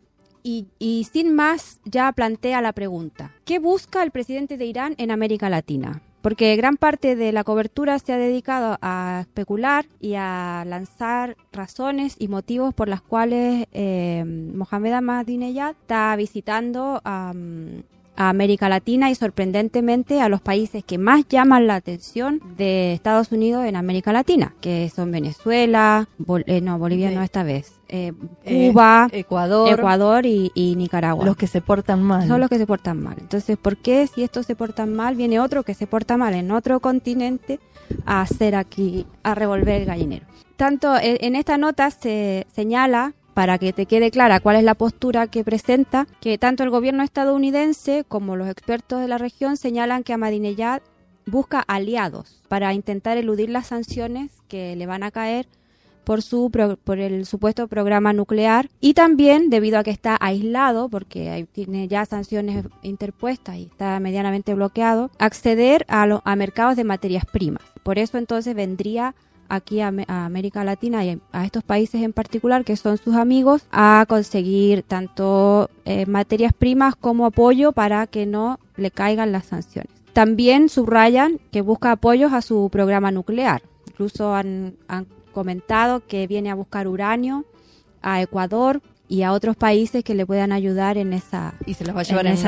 y, y sin más ya plantea la pregunta. ¿Qué busca el presidente de Irán en América Latina? Porque gran parte de la cobertura se ha dedicado a especular y a lanzar razones y motivos por las cuales eh, Mohamed Ahmadinejad está visitando a, mm, a América Latina y sorprendentemente a los países que más llaman la atención de Estados Unidos en América Latina, que son Venezuela, Bol- eh, no, Bolivia Ve- no esta vez, eh, Eh, Cuba, Ecuador. Ecuador y, y Nicaragua. Los que se portan mal. Son los que se portan mal. Entonces, ¿por qué si estos se portan mal, viene otro que se porta mal en otro continente a hacer aquí, a revolver el gallinero? Tanto en en esta nota se señala, para que te quede clara cuál es la postura que presenta, que tanto el gobierno estadounidense como los expertos de la región señalan que Ahmadinejad busca aliados para intentar eludir las sanciones que le van a caer por su por el supuesto programa nuclear. Y también debido a que está aislado porque tiene ya sanciones interpuestas y está medianamente bloqueado acceder a, lo- a mercados de materias primas. Por eso entonces vendría aquí a, Am- a América Latina y a estos países en particular que son sus amigos a conseguir tanto eh, materias primas como apoyo para que no le caigan las sanciones. También subrayan que busca apoyos a su programa nuclear. Incluso han comentado que viene a buscar uranio a Ecuador y a otros países que le puedan ayudar en esa Y se los va a llevar en,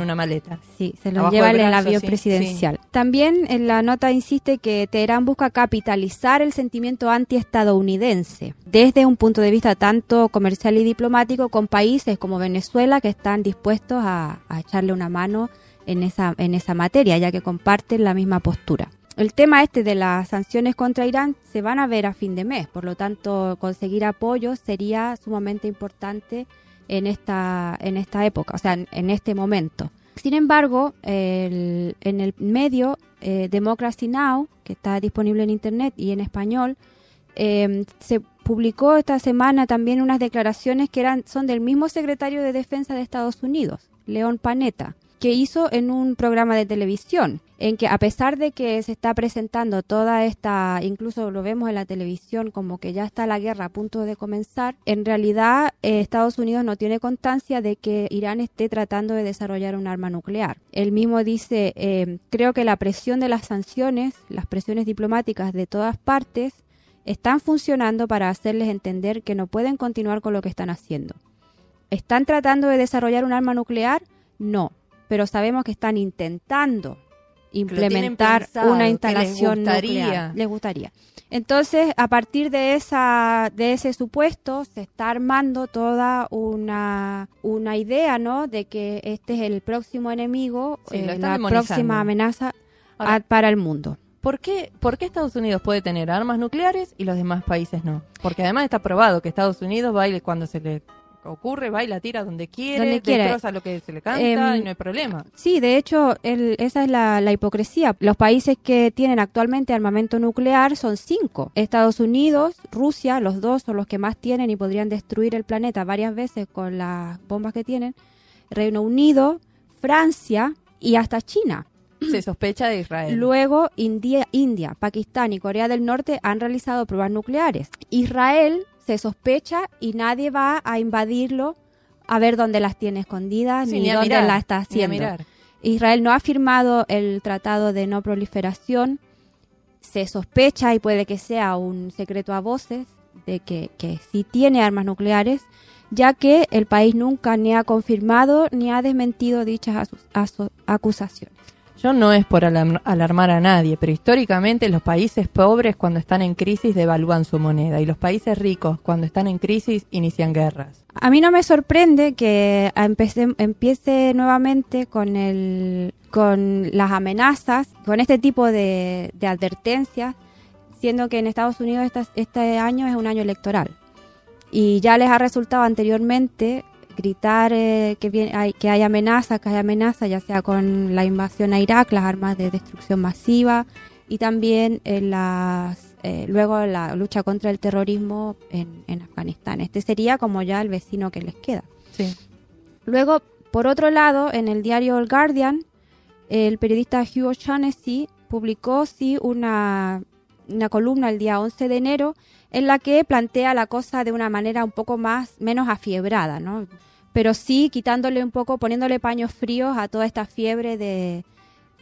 una, en maleta. Sí, se los Abajo lleva del en el brazo, avión sí, presidencial. También en la nota insiste que Teherán busca capitalizar el sentimiento antiestadounidense desde un punto de vista tanto comercial y diplomático con países como Venezuela que están dispuestos a, a echarle una mano en esa, en esa materia, ya que comparten la misma postura. El tema este de las sanciones contra Irán se van a ver a fin de mes, por lo tanto conseguir apoyo sería sumamente importante en esta, en esta época, o sea, en, este momento. Sin embargo, el- en el medio eh, Democracy Now, que está disponible en internet y en español, eh, se publicó esta semana también unas declaraciones que eran son del mismo secretario de Defensa de Estados Unidos, León Panetta, que hizo en un programa de televisión, en que a pesar de que se está presentando toda esta, incluso lo vemos en la televisión como que ya está la guerra a punto de comenzar, en realidad eh, Estados Unidos no tiene constancia de que Irán esté tratando de desarrollar un arma nuclear. Él mismo dice, eh, creo que la presión de las sanciones, las presiones diplomáticas de todas partes, están funcionando para hacerles entender que no pueden continuar con lo que están haciendo. ¿Están tratando de desarrollar un arma nuclear? No, pero sabemos que están intentando implementar pensado, una les instalación gustaría. nuclear. Les gustaría. Entonces, a partir de esa de ese supuesto se está armando toda una una idea, ¿no? De que este es el próximo enemigo, Sí, eh, la próxima amenaza Ahora- a- para el mundo. ¿Por qué, ¿Por qué Estados Unidos puede tener armas nucleares y los demás países no? Porque además está probado que Estados Unidos baile cuando se le ocurre, va y la tira donde quiere, Donde quiere. destroza lo que se le canta Em, y no hay problema. Sí, de hecho, el- esa es la, la hipocresía. Los países que tienen actualmente armamento nuclear son cinco. Estados Unidos, Rusia, los dos son los que más tienen y podrían destruir el planeta varias veces con las bombas que tienen. Reino Unido, Francia y hasta China. Se sospecha de Israel. Luego, India, India, Pakistán y Corea del Norte han realizado pruebas nucleares. Israel se sospecha y nadie va a invadirlo a ver dónde las tiene escondidas Sí, ni, ni dónde mirar, las está haciendo. Israel no ha firmado el tratado de no proliferación. Se sospecha y puede que sea un secreto a voces de que, que sí tiene armas nucleares, ya que el país nunca ni ha confirmado ni ha desmentido dichas acusaciones. Yo no es por alarmar a nadie, pero históricamente los países pobres cuando están en crisis devalúan su moneda y los países ricos cuando están en crisis inician guerras. A mí no me sorprende que empiece nuevamente con el con las amenazas, con este tipo de, advertencias, siendo que en Estados Unidos este año es un año electoral. Y ya les ha resultado anteriormente gritar eh, que, viene- hay, que hay amenazas, que hay amenazas, ya sea con la invasión a Irak, las armas de destrucción masiva y también en las, eh, luego la lucha contra el terrorismo en, en Afganistán. Este sería como ya el vecino que les queda. Sí. Luego, por otro lado, en el diario El Guardian, el periodista Hugh O'Shaughnessy publicó sí una, una columna el día 11 de enero en la que plantea la cosa de una manera un poco más menos afiebrada, ¿no? Pero sí quitándole un poco, poniéndole paños fríos a toda esta fiebre de,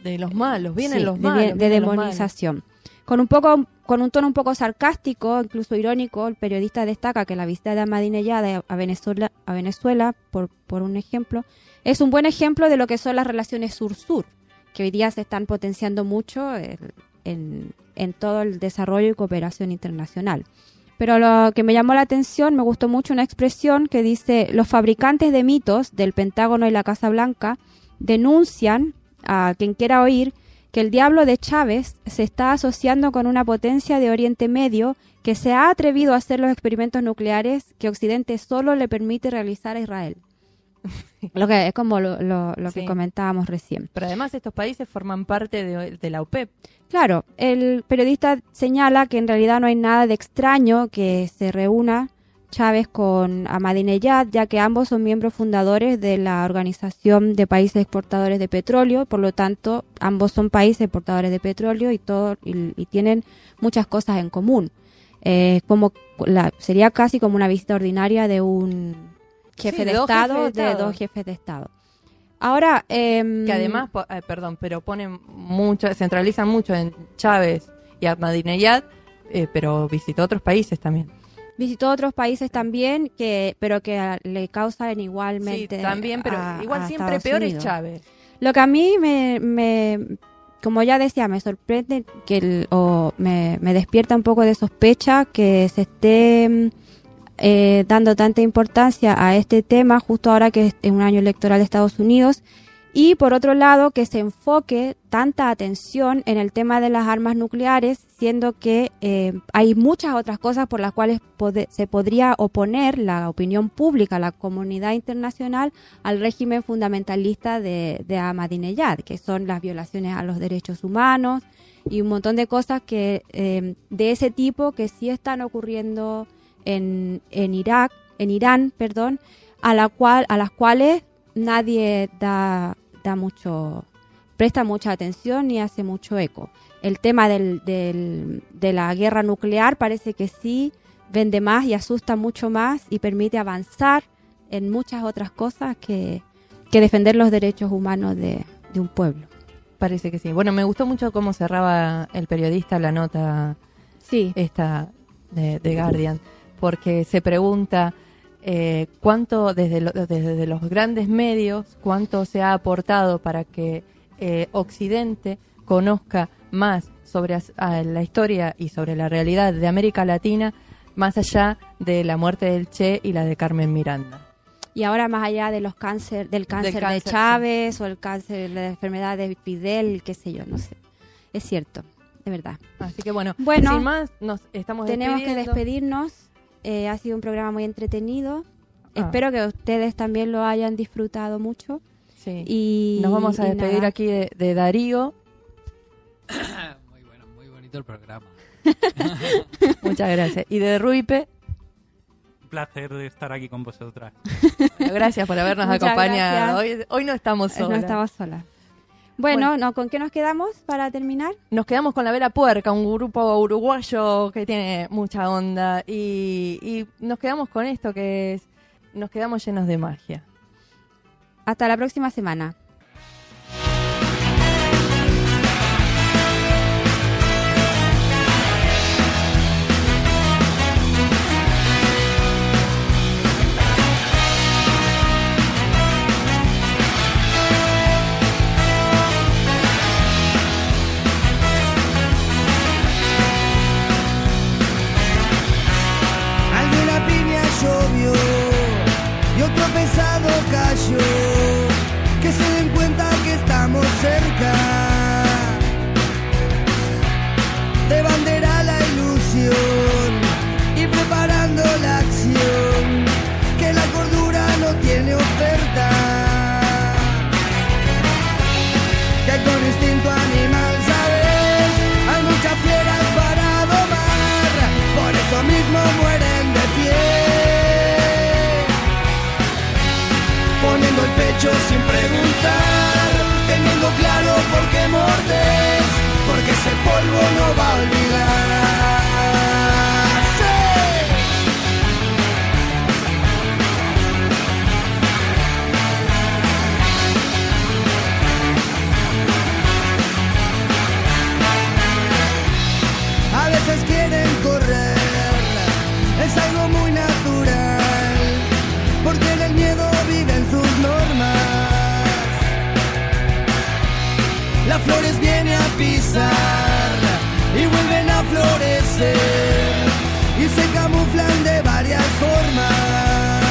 De los malos, vienen Sí, los de, malos. de malos. demonización. Con un poco con un tono un poco sarcástico, incluso irónico, el periodista destaca que la visita de Ahmadinejad a Venezuela, a Venezuela por, por un ejemplo, es un buen ejemplo de lo que son las relaciones sur-sur, que hoy día se están potenciando mucho en, todo el desarrollo y cooperación internacional. Pero lo que me llamó la atención, me gustó mucho una expresión que dice, los fabricantes de mitos del Pentágono y la Casa Blanca denuncian a quien quiera oír que el diablo de Chávez se está asociando con una potencia de Oriente Medio que se ha atrevido a hacer los experimentos nucleares que Occidente solo le permite realizar a Israel. Lo que es como lo, lo- lo que comentábamos recién. Pero además estos países forman parte de, de la OPEP. Claro, el periodista señala que en realidad no hay nada de extraño que se reúna Chávez con Ahmadinejad, ya que ambos son miembros fundadores de la Organización de Países Exportadores de Petróleo, por lo tanto, ambos son países exportadores de petróleo y todo y, y tienen muchas cosas en común. Eh, como la, sería casi como una visita ordinaria de un jefe Sí, de Estado, jefes de de Estado. dos jefes de Estado. Ahora, em, Que además, eh, perdón, pero ponen mucho, centralizan mucho en Chávez y Ahmadinejad, eh, pero visitó otros países también. visitó otros países también, que pero que le causan Sí, igualmente. también, pero a- igual a siempre Estados peor Unidos. es Chávez. Lo que a mí me, me como ya decía, me sorprende que el- o me, me despierta un poco de sospecha que se esté mm, eh, dando tanta importancia a este tema justo ahora que es un año electoral de Estados Unidos. Y por otro lado, que se enfoque tanta atención en el tema de las armas nucleares, siendo que eh, hay muchas otras cosas por las cuales se podría oponer la opinión pública, la comunidad internacional, al régimen fundamentalista de, de Ahmadinejad, que son las violaciones a los derechos humanos y un montón de cosas que eh, de ese tipo que sí están ocurriendo en, en Irak, en Irán, perdón, a la cual a las cuales nadie da, da mucho presta mucha atención ni hace mucho eco. El tema del, del- de la guerra nuclear parece que sí vende más y asusta mucho más y permite avanzar en muchas otras cosas que, que defender los derechos humanos de, de un pueblo. Parece que sí. Bueno, me gustó mucho cómo cerraba el periodista la nota sí. esta de, de Guardian, porque se pregunta eh, cuánto desde, lo- desde los grandes medios, cuánto se ha aportado para que eh, Occidente conozca más sobre a la historia y sobre la realidad de América Latina, más allá de la muerte del Che y la de Carmen Miranda. Y ahora más allá de los cáncer, del cáncer, de cáncer. Chávez o el cáncer, la enfermedad de Fidel, qué sé yo, no sé. Es cierto, de verdad. Así que bueno, Bueno, sin más, nos estamos tenemos que despedirnos. Eh, ha sido un programa muy entretenido. Ah. Espero que ustedes también lo hayan disfrutado mucho. Sí. Y Nos vamos a y despedir nada. aquí de, de Darío. Muy bueno, muy bonito el programa. Muchas gracias. Y de Ruipe. Un placer de estar aquí con vosotras. Gracias por habernos Muchas acompañado. Hoy, hoy no estamos Eh, No solas. estamos solas. Bueno, ¿no? ¿con qué nos quedamos para terminar? Nos quedamos con la Vela Puerca, un grupo uruguayo que tiene mucha onda. Y, y nos quedamos con esto que es. Nos quedamos llenos de magia. Hasta la próxima semana. Claro por qué mordes. Porque ese polvo no va a olvidar. Y se camuflan de varias formas.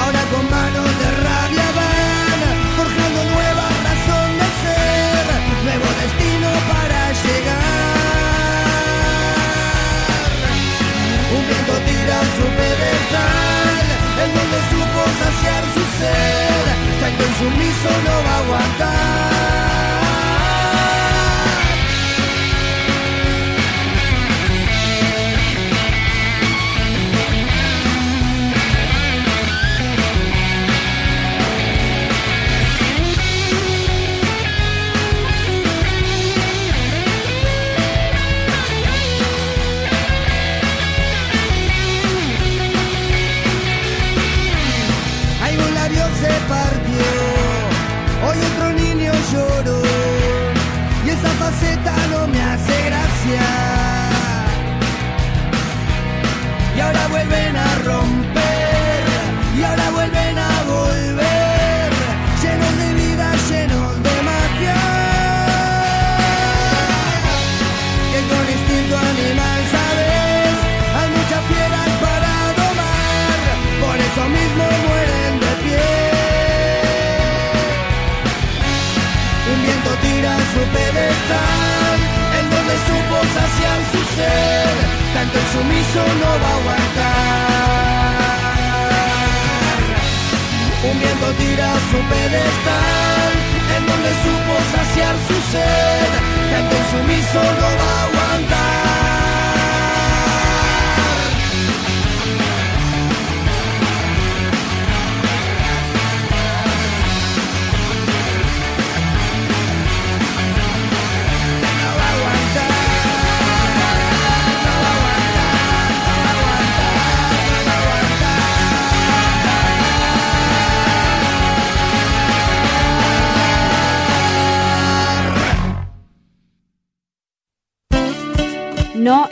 Ahora con manos de rabia van forjando nueva razón de ser, nuevo destino para llegar. Un viento tira su pedestal, en donde supo saciar su ser, tanto insumiso no va a aguantar. Faceta no me hace gracia. Y ahora vuelven a romper,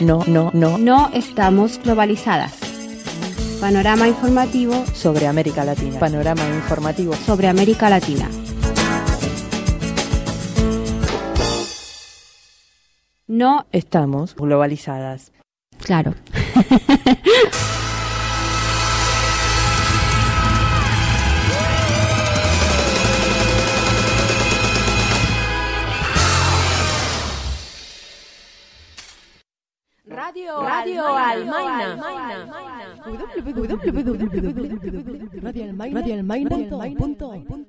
No, No, no, no. estamos globalizadas. Panorama informativo Sobre América Latina. Panorama informativo. sobre América Latina. No, Estamos globalizadas. claro. Radio Almaina. Radio Almaina. Radio Almaina.